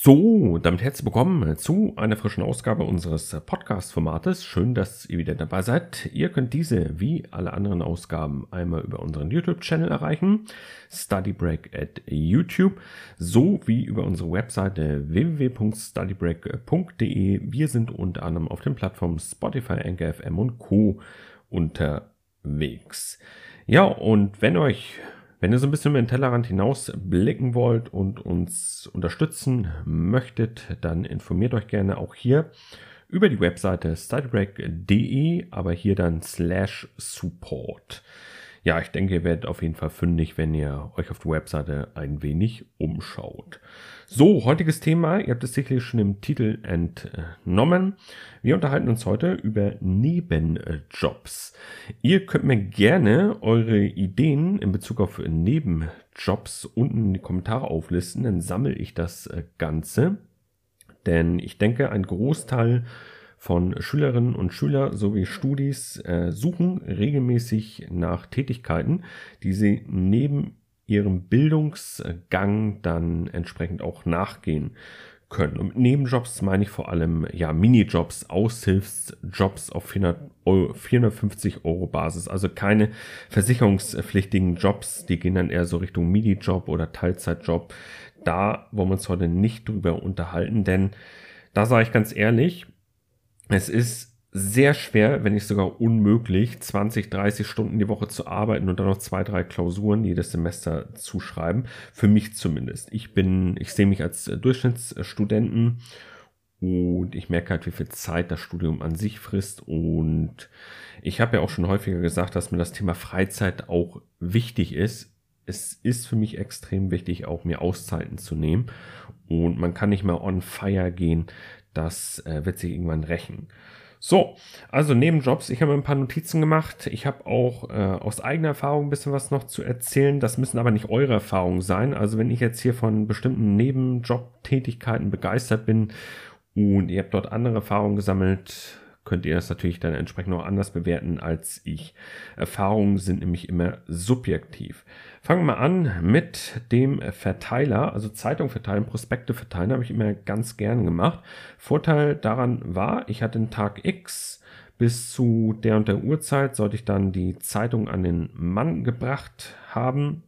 So, damit herzlich willkommen zu einer frischen Ausgabe unseres Podcast-Formates. Schön, dass ihr wieder dabei seid. Ihr könnt diese wie alle anderen Ausgaben einmal über unseren YouTube-Channel erreichen, StudyBreak at YouTube, sowie über unsere Webseite www.studybreak.de. Wir sind unter anderem auf den Plattformen Spotify, Anchor FM und Co. unterwegs. Ja, und wenn euch wenn ihr so ein bisschen über den Tellerrand hinaus blicken wollt und uns unterstützen möchtet, dann informiert euch gerne auch hier über die Webseite studybreak.de, aber hier dann slash support. Ja, ich denke, ihr werdet auf jeden Fall fündig, wenn ihr euch auf der Webseite ein wenig umschaut. So, heutiges Thema, ihr habt es sicherlich schon im Titel entnommen. Wir unterhalten uns heute über Nebenjobs. Ihr könnt mir gerne eure Ideen in Bezug auf Nebenjobs unten in die Kommentare auflisten, dann sammle ich das Ganze. Denn ich denke, ein Großteil von Schülerinnen und Schülern sowie Studis äh, suchen regelmäßig nach Tätigkeiten, die sie neben ihrem Bildungsgang dann entsprechend auch nachgehen können. Und mit Nebenjobs meine ich vor allem ja Minijobs, Aushilfsjobs auf 400 Euro, 450 Euro Basis. Also keine versicherungspflichtigen Jobs, die gehen dann eher so Richtung Minijob oder Teilzeitjob. Da wollen wir uns heute nicht drüber unterhalten, denn da sage ich ganz ehrlich, es ist sehr schwer, wenn nicht sogar unmöglich, 20, 30 Stunden die Woche zu arbeiten und dann noch zwei, drei Klausuren jedes Semester zu schreiben. Für mich zumindest. Ich bin, ich sehe mich als Durchschnittsstudenten und ich merke halt, wie viel Zeit das Studium an sich frisst. Und ich habe ja auch schon häufiger gesagt, dass mir das Thema Freizeit auch wichtig ist. Es ist für mich extrem wichtig, auch mir Auszeiten zu nehmen. Und man kann nicht mal on fire gehen. Das äh, wird sich irgendwann rächen. So, also Nebenjobs. Ich habe ein paar Notizen gemacht. Ich habe auch äh, aus eigener Erfahrung ein bisschen was noch zu erzählen. Das müssen aber nicht eure Erfahrungen sein. Also wenn ich jetzt hier von bestimmten Nebenjobtätigkeiten begeistert bin und ihr habt dort andere Erfahrungen gesammelt, könnt ihr das natürlich dann entsprechend auch anders bewerten als ich. Erfahrungen sind nämlich immer subjektiv. Fangen wir an mit dem Verteiler, also Zeitung verteilen, Prospekte verteilen, habe ich immer ganz gern gemacht. Vorteil daran war, ich hatte den Tag X bis zu der und der Uhrzeit sollte ich dann die Zeitung an den Mann gebracht haben.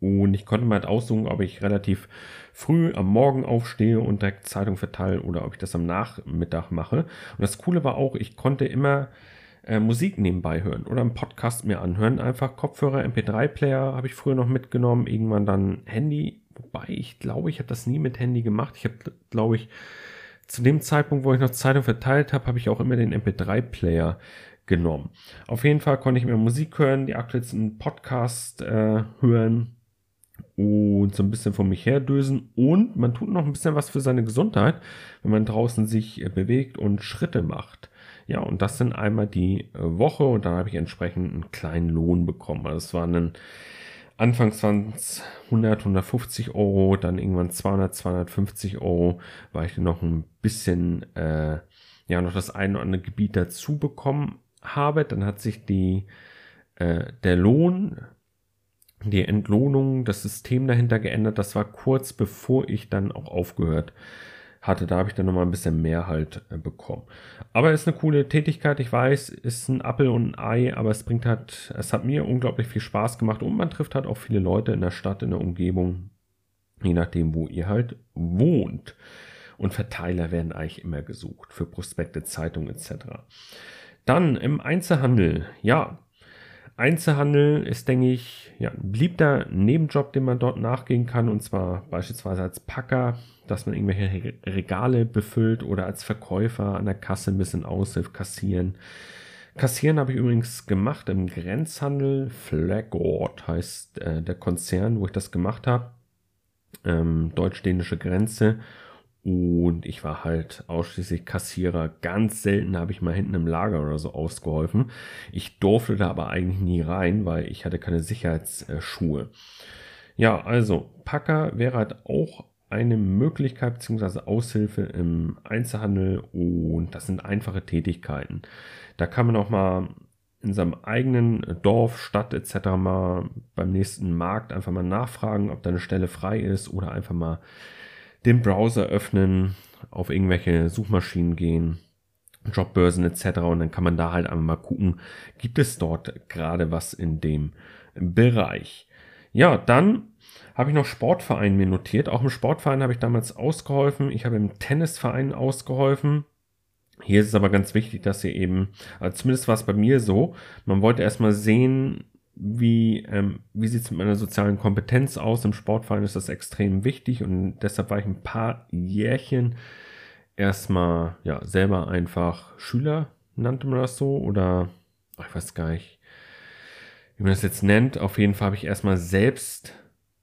Und ich konnte mal halt aussuchen, ob ich relativ früh am Morgen aufstehe und direkt Zeitung verteile oder ob ich das am Nachmittag mache. Und das Coole war auch, ich konnte immer äh, Musik nebenbei hören oder einen Podcast mir anhören. Einfach Kopfhörer, MP3-Player habe ich früher noch mitgenommen, irgendwann dann Handy. Wobei ich glaube, ich habe das nie mit Handy gemacht. Ich habe, glaube ich, zu dem Zeitpunkt, wo ich noch Zeitung verteilt habe, habe ich auch immer den MP3-Player genommen. Auf jeden Fall konnte ich mir Musik hören, die aktuellsten Podcast äh, hören und so ein bisschen von mich her dösen. Und man tut noch ein bisschen was für seine Gesundheit, wenn man draußen sich äh, bewegt und Schritte macht. Ja, und das sind einmal die äh, Woche und dann habe ich entsprechend einen kleinen Lohn bekommen. Also es waren dann anfangs waren es 100, 150 Euro, dann irgendwann 200, 250 Euro, weil ich noch ein bisschen, äh, ja, noch das eine oder andere Gebiet dazu bekommen habe. Dann hat sich die, äh, der Lohn die Entlohnung, das System dahinter geändert. Das war kurz bevor ich dann auch aufgehört hatte. Da habe ich dann nochmal ein bisschen mehr halt äh, bekommen. Aber ist eine coole Tätigkeit. Ich weiß, ist ein Appel und ein Ei, aber es bringt halt, es hat mir unglaublich viel Spaß gemacht und man trifft halt auch viele Leute in der Stadt, in der Umgebung, je nachdem, wo ihr halt wohnt. Und Verteiler werden eigentlich immer gesucht für Prospekte, Zeitungen etc. Dann im Einzelhandel, ja, Einzelhandel ist, denke ich, ja, ein beliebter Nebenjob, den man dort nachgehen kann. Und zwar beispielsweise als Packer, dass man irgendwelche Regale befüllt oder als Verkäufer an der Kasse ein bisschen aushilft, kassieren. Kassieren habe ich übrigens gemacht im Grenzhandel. Flagord heißt äh, der Konzern, wo ich das gemacht habe. Ähm, Deutsch-dänische Grenze. Und ich war halt ausschließlich Kassierer. Ganz selten habe ich mal hinten im Lager oder so ausgeholfen. Ich durfte da aber eigentlich nie rein, weil ich hatte keine Sicherheitsschuhe. Ja, also Packer wäre halt auch eine Möglichkeit bzw. Aushilfe im Einzelhandel und das sind einfache Tätigkeiten. Da kann man auch mal in seinem eigenen Dorf, Stadt etc. mal beim nächsten Markt einfach mal nachfragen, ob da eine Stelle frei ist oder einfach mal den Browser öffnen, auf irgendwelche Suchmaschinen gehen, Jobbörsen etc. Und dann kann man da halt einmal mal gucken, gibt es dort gerade was in dem Bereich. Ja, dann habe ich noch Sportverein mir notiert. Auch im Sportverein habe ich damals ausgeholfen. Ich habe im Tennisverein ausgeholfen. Hier ist es aber ganz wichtig, dass ihr eben, also zumindest war es bei mir so, man wollte erstmal sehen, wie, ähm, wie sieht es mit meiner sozialen Kompetenz aus. Im Sportverein ist das extrem wichtig und deshalb war ich ein paar Jährchen erstmal ja selber einfach Schüler, nannte man das so, oder ich weiß gar nicht, wie man das jetzt nennt. Auf jeden Fall habe ich erstmal selbst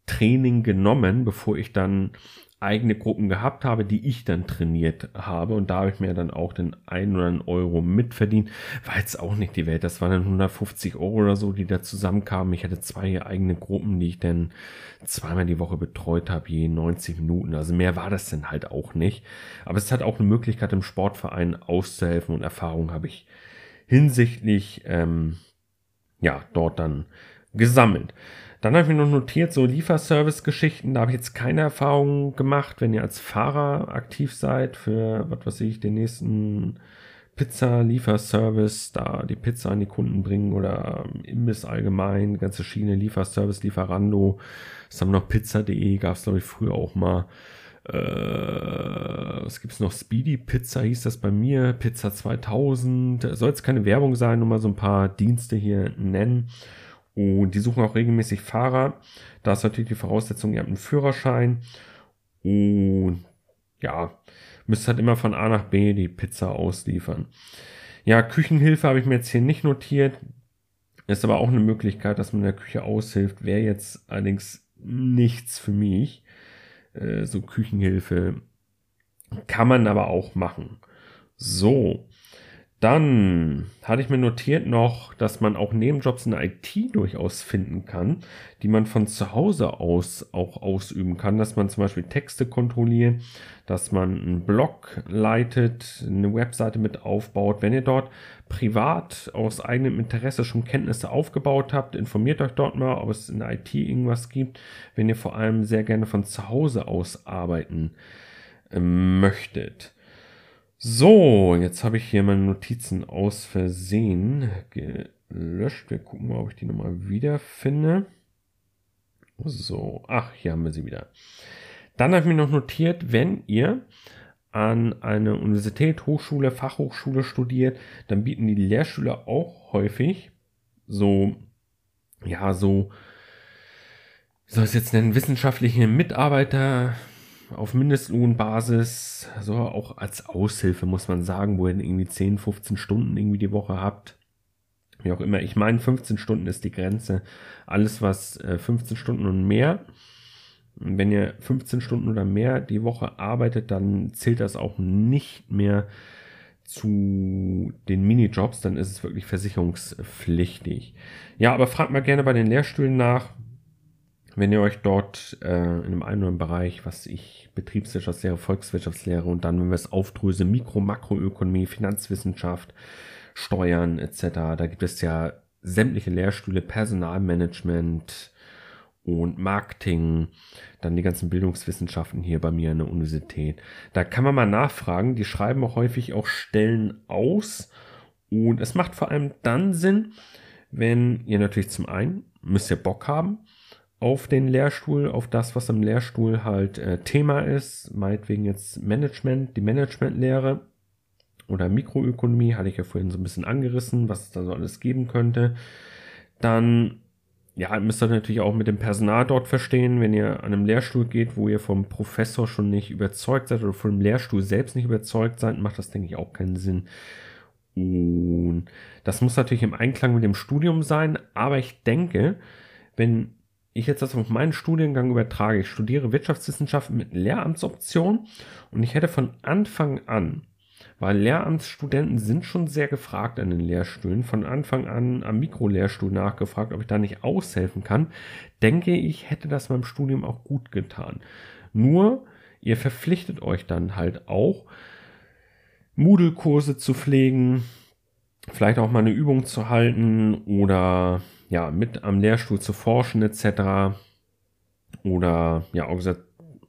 Training genommen, bevor ich dann eigene Gruppen gehabt habe, die ich dann trainiert habe. Und da habe ich mir dann auch den einen oder anderen Euro mitverdient. War jetzt auch nicht die Welt. Das waren dann 150 Euro oder so, die da zusammenkamen. Ich hatte zwei eigene Gruppen, die ich dann zweimal die Woche betreut habe, je 90 Minuten. Also mehr war das dann halt auch nicht. Aber es hat auch eine Möglichkeit, im Sportverein auszuhelfen und Erfahrung habe ich hinsichtlich, ähm, ja, dort dann gesammelt. Dann habe ich mir noch notiert, so Lieferservice-Geschichten, da habe ich jetzt keine Erfahrungen gemacht, wenn ihr als Fahrer aktiv seid für, was weiß ich, den nächsten Pizza-Lieferservice, da die Pizza an die Kunden bringen oder Imbiss allgemein, ganze Schiene, Lieferservice, Lieferando. Das haben noch Pizza.de, gab es glaube ich früher auch mal. Äh, was gibt's noch? Speedy Pizza hieß das bei mir, Pizza 2000. Soll jetzt keine Werbung sein, nur mal so ein paar Dienste hier nennen. Und die suchen auch regelmäßig Fahrer. Da ist natürlich die Voraussetzung, ihr habt einen Führerschein. Und ja, müsst halt immer von A nach B die Pizza ausliefern. Ja, Küchenhilfe habe ich mir jetzt hier nicht notiert. Ist aber auch eine Möglichkeit, dass man in der Küche aushilft. Wäre jetzt allerdings nichts für mich. Äh, so Küchenhilfe kann man aber auch machen. So, dann hatte ich mir notiert noch, dass man auch Nebenjobs in der IT durchaus finden kann, die man von zu Hause aus auch ausüben kann, dass man zum Beispiel Texte kontrolliert, dass man einen Blog leitet, eine Webseite mit aufbaut. Wenn ihr dort privat aus eigenem Interesse schon Kenntnisse aufgebaut habt, informiert euch dort mal, ob es in der IT irgendwas gibt. Wenn ihr vor allem sehr gerne von zu Hause aus arbeiten äh, möchtet. So, jetzt habe ich hier meine Notizen aus Versehen gelöscht. Wir gucken mal, ob ich die nochmal wiederfinde. So, ach, hier haben wir sie wieder. Dann habe ich mir noch notiert, wenn ihr an einer Universität, Hochschule, Fachhochschule studiert, dann bieten die Lehrschüler auch häufig so, ja, so, wie soll ich es jetzt nennen, wissenschaftliche Mitarbeiter, auf Mindestlohnbasis, so auch als Aushilfe muss man sagen, wo ihr irgendwie 10, 15 Stunden irgendwie die Woche habt. Wie auch immer. Ich meine, 15 Stunden ist die Grenze. Alles, was 15 äh, Stunden und mehr, wenn ihr 15 Stunden oder mehr die Woche arbeitet, dann zählt das auch nicht mehr zu den Minijobs, dann ist es wirklich versicherungspflichtig. Ja, aber fragt mal gerne bei den Lehrstühlen nach wenn ihr euch dort äh, in einem anderen Bereich, was ich Betriebswirtschaftslehre, Volkswirtschaftslehre und dann, wenn wir es aufdröseln, Mikro-, Makroökonomie, Finanzwissenschaft, Steuern etc., da gibt es ja sämtliche Lehrstühle, Personalmanagement und Marketing, dann die ganzen Bildungswissenschaften hier bei mir an der Universität. Da kann man mal nachfragen, die schreiben auch häufig auch Stellen aus und es macht vor allem dann Sinn, wenn ihr natürlich zum einen müsst ihr Bock haben, auf den Lehrstuhl, auf das, was im Lehrstuhl halt äh, Thema ist, meinetwegen jetzt Management, die Managementlehre oder Mikroökonomie, hatte ich ja vorhin so ein bisschen angerissen, was es da so alles geben könnte. Dann, ja, müsst ihr natürlich auch mit dem Personal dort verstehen, wenn ihr an einem Lehrstuhl geht, wo ihr vom Professor schon nicht überzeugt seid oder vom Lehrstuhl selbst nicht überzeugt seid, macht das, denke ich, auch keinen Sinn. Und das muss natürlich im Einklang mit dem Studium sein, aber ich denke, wenn ich jetzt das auf meinen Studiengang übertrage, ich studiere Wirtschaftswissenschaften mit Lehramtsoption und ich hätte von Anfang an, weil Lehramtsstudenten sind schon sehr gefragt an den Lehrstühlen, von Anfang an am Mikrolehrstuhl nachgefragt, ob ich da nicht aushelfen kann, denke ich, hätte das meinem Studium auch gut getan. Nur, ihr verpflichtet euch dann halt auch, Moodle-Kurse zu pflegen, vielleicht auch mal eine Übung zu halten oder ja, mit am Lehrstuhl zu forschen etc. Oder ja,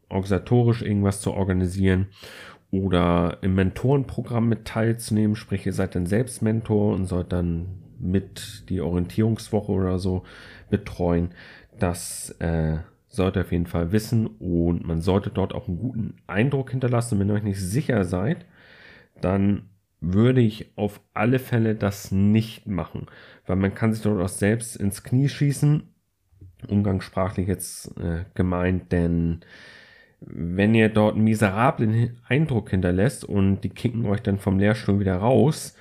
organisatorisch irgendwas zu organisieren oder im Mentorenprogramm mit teilzunehmen, sprich ihr seid dann selbst Mentor und sollt dann mit die Orientierungswoche oder so betreuen. Das äh, sollt ihr auf jeden Fall wissen und man sollte dort auch einen guten Eindruck hinterlassen. Wenn ihr euch nicht sicher seid, dann würde ich auf alle Fälle das nicht machen, weil man kann sich dort auch selbst ins Knie schießen. Umgangssprachlich jetzt äh, gemeint, denn wenn ihr dort einen miserablen Eindruck hinterlässt und die kicken euch dann vom Lehrstuhl wieder raus,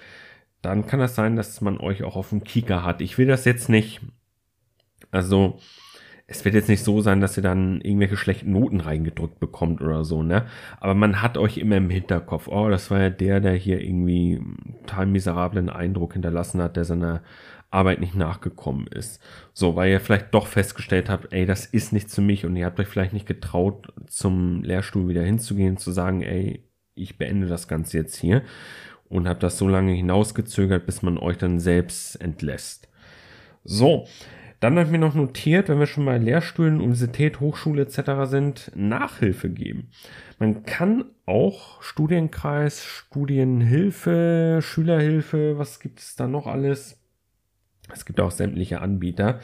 dann kann das sein, dass man euch auch auf dem Kieker hat. Ich will das jetzt nicht. Also, es wird jetzt nicht so sein, dass ihr dann irgendwelche schlechten Noten reingedrückt bekommt oder so, ne? Aber man hat euch immer im Hinterkopf, oh, das war ja der, der hier irgendwie total miserablen Eindruck hinterlassen hat, der seiner Arbeit nicht nachgekommen ist. So, weil ihr vielleicht doch festgestellt habt, ey, das ist nichts für mich und ihr habt euch vielleicht nicht getraut, zum Lehrstuhl wieder hinzugehen, zu sagen, ey, ich beende das Ganze jetzt hier und habt das so lange hinausgezögert, bis man euch dann selbst entlässt. So, dann habe ich mir noch notiert, wenn wir schon bei Lehrstühlen, Universität, Hochschule etc. sind, Nachhilfe geben. Man kann auch Studienkreis, Studienhilfe, Schülerhilfe, was gibt es da noch alles? Es gibt auch sämtliche Anbieter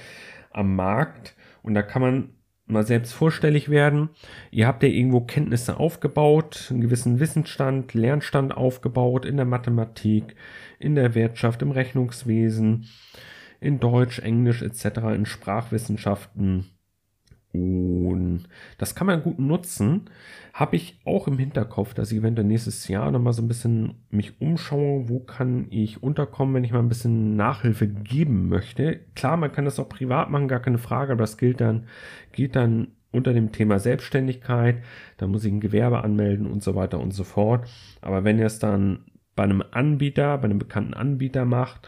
am Markt und da kann man mal selbst vorstellig werden. Ihr habt ja irgendwo Kenntnisse aufgebaut, einen gewissen Wissensstand, Lernstand aufgebaut in der Mathematik, in der Wirtschaft, im Rechnungswesen, in Deutsch, Englisch etc., in Sprachwissenschaften. Und das kann man gut nutzen. Habe ich auch im Hinterkopf, dass ich eventuell nächstes Jahr nochmal so ein bisschen mich umschaue, wo kann ich unterkommen, wenn ich mal ein bisschen Nachhilfe geben möchte. Klar, man kann das auch privat machen, gar keine Frage, aber das gilt dann, gilt dann unter dem Thema Selbstständigkeit. Da muss ich ein Gewerbe anmelden und so weiter und so fort. Aber wenn ihr es dann bei einem Anbieter, bei einem bekannten Anbieter macht,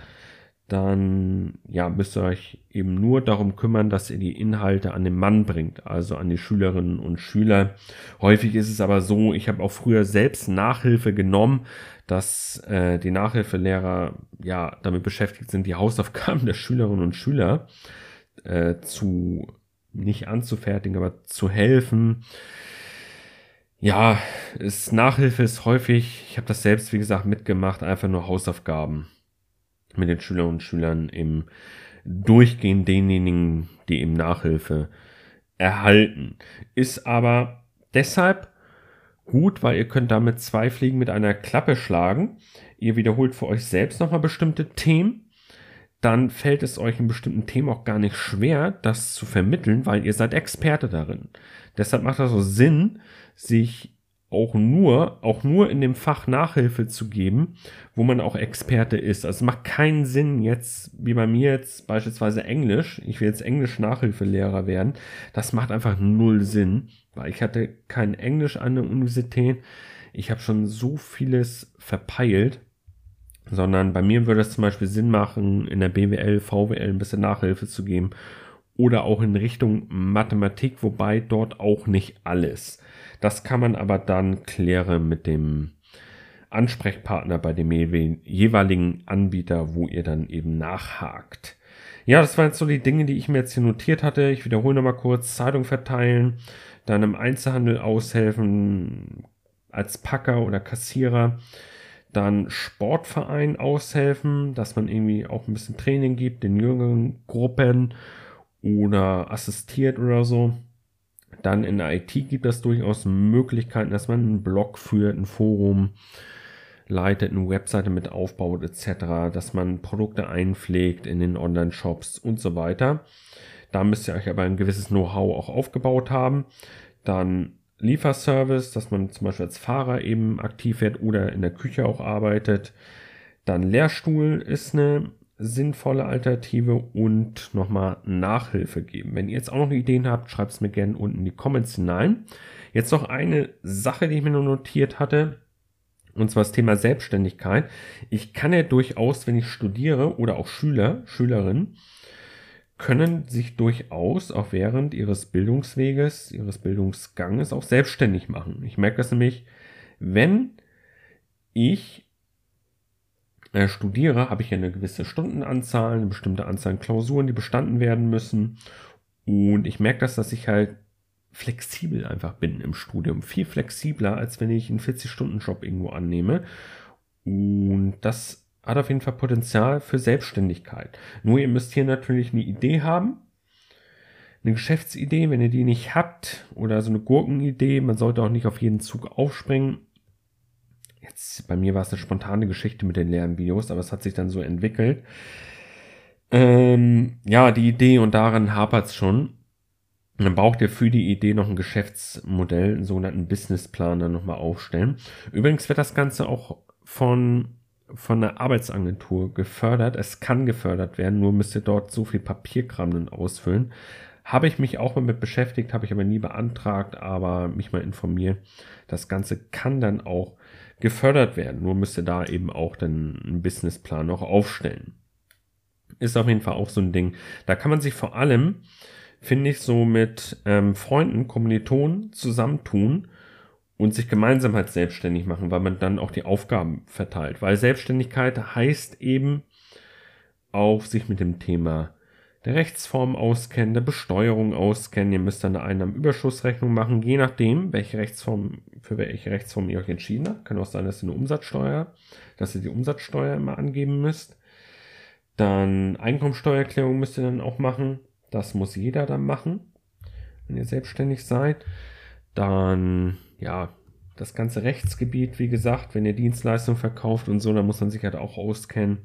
dann ja, müsst ihr euch eben nur darum kümmern, dass ihr die Inhalte an den Mann bringt, also an die Schülerinnen und Schüler. Häufig ist es aber so, ich habe auch früher selbst Nachhilfe genommen, dass äh, die Nachhilfelehrer ja damit beschäftigt sind, die Hausaufgaben der Schülerinnen und Schüler äh, zu nicht anzufertigen, aber zu helfen. Ja, ist Nachhilfe ist häufig, ich habe das selbst wie gesagt mitgemacht, einfach nur Hausaufgaben mit den Schülerinnen und Schülern im Durchgehen denjenigen, die eben Nachhilfe erhalten. Ist aber deshalb gut, weil ihr könnt damit zwei Fliegen mit einer Klappe schlagen. Ihr wiederholt für euch selbst nochmal bestimmte Themen. Dann fällt es euch in bestimmten Themen auch gar nicht schwer, das zu vermitteln, weil ihr seid Experte darin. Deshalb macht das so Sinn, sich auch nur, auch nur in dem Fach Nachhilfe zu geben, wo man auch Experte ist. Also es macht keinen Sinn jetzt, wie bei mir jetzt beispielsweise Englisch, ich will jetzt Englisch Nachhilfelehrer werden, das macht einfach null Sinn, weil ich hatte kein Englisch an der Universität, ich habe schon so vieles verpeilt, sondern bei mir würde es zum Beispiel Sinn machen, in der BWL, VWL ein bisschen Nachhilfe zu geben oder auch in Richtung Mathematik, wobei dort auch nicht alles. Das kann man aber dann klären mit dem Ansprechpartner bei dem jeweiligen Anbieter, wo ihr dann eben nachhakt. Ja, das waren jetzt so die Dinge, die ich mir jetzt hier notiert hatte. Ich wiederhole nochmal kurz. Zeitung verteilen, dann im Einzelhandel aushelfen als Packer oder Kassierer, dann Sportverein aushelfen, dass man irgendwie auch ein bisschen Training gibt, den jüngeren Gruppen oder assistiert oder so. Dann in der IT gibt es durchaus Möglichkeiten, dass man einen Blog führt, ein Forum leitet, eine Webseite mit aufbaut etc., dass man Produkte einpflegt in den Online-Shops und so weiter. Da müsst ihr euch aber ein gewisses Know-how auch aufgebaut haben. Dann Lieferservice, dass man zum Beispiel als Fahrer eben aktiv wird oder in der Küche auch arbeitet. Dann Lehrstuhl ist eine sinnvolle Alternative und nochmal Nachhilfe geben. Wenn ihr jetzt auch noch Ideen habt, schreibt es mir gerne unten in die Comments hinein. Jetzt noch eine Sache, die ich mir nur notiert hatte, und zwar das Thema Selbstständigkeit. Ich kann ja durchaus, wenn ich studiere oder auch Schüler, Schülerinnen, können sich durchaus auch während ihres Bildungsweges, ihres Bildungsganges auch selbstständig machen. Ich merke das nämlich, wenn ich äh, studiere, habe ich ja eine gewisse Stundenanzahl, eine bestimmte Anzahl an Klausuren, die bestanden werden müssen. Und ich merke das, dass ich halt flexibel einfach bin im Studium. Viel flexibler, als wenn ich einen 40-Stunden-Job irgendwo annehme. Und das hat auf jeden Fall Potenzial für Selbstständigkeit. Nur ihr müsst hier natürlich eine Idee haben. Eine Geschäftsidee, wenn ihr die nicht habt, oder so eine Gurkenidee, man sollte auch nicht auf jeden Zug aufspringen. Jetzt, bei mir war es eine spontane Geschichte mit den leeren Videos, aber es hat sich dann so entwickelt. Ähm, ja, die Idee und daran hapert es schon. Dann braucht ihr für die Idee noch ein Geschäftsmodell, einen sogenannten Businessplan dann nochmal aufstellen. Übrigens wird das Ganze auch von, von einer Arbeitsagentur gefördert. Es kann gefördert werden, nur müsst ihr dort so viel Papierkram dann ausfüllen. Habe ich mich auch mal mit beschäftigt, habe ich aber nie beantragt, aber mich mal informiert. Das Ganze kann dann auch gefördert werden, nur müsst ihr da eben auch dann einen Businessplan noch aufstellen. Ist auf jeden Fall auch so ein Ding. Da kann man sich vor allem finde ich, so mit ähm, Freunden, Kommilitonen zusammentun und sich gemeinsam halt selbstständig machen, weil man dann auch die Aufgaben verteilt. Weil Selbstständigkeit heißt eben auch sich mit dem Thema der Rechtsform auskennen, der Besteuerung auskennen. Ihr müsst dann eine Einnahmenüberschussrechnung machen, je nachdem, welche Rechtsform, für welche Rechtsform ihr euch entschieden habt. Kann auch sein, dass ihr eine Umsatzsteuer, dass ihr die Umsatzsteuer immer angeben müsst. Dann Einkommensteuererklärung müsst ihr dann auch machen. Das muss jeder dann machen, wenn ihr selbstständig seid. Dann, ja, das ganze Rechtsgebiet, wie gesagt, wenn ihr Dienstleistungen verkauft und so, dann muss man sich halt auch auskennen.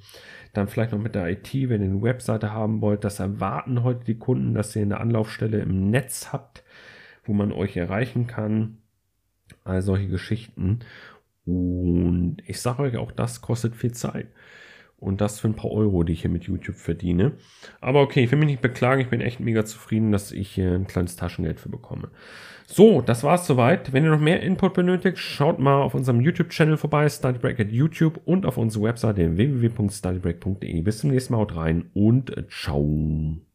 Dann vielleicht noch mit der IT, wenn ihr eine Webseite haben wollt. Das erwarten heute die Kunden, dass ihr eine Anlaufstelle im Netz habt, wo man euch erreichen kann. All solche Geschichten. Und ich sage euch auch, das kostet viel Zeit. Und das für ein paar Euro, die ich hier mit YouTube verdiene. Aber okay, ich will mich nicht beklagen. Ich bin echt mega zufrieden, dass ich hier ein kleines Taschengeld für bekomme. So, das war's soweit. Wenn ihr noch mehr Input benötigt, schaut mal auf unserem YouTube-Channel vorbei, StudyBreak at YouTube und auf unsere Webseite www.studybreak.de. Bis zum nächsten Mal, haut rein und ciao.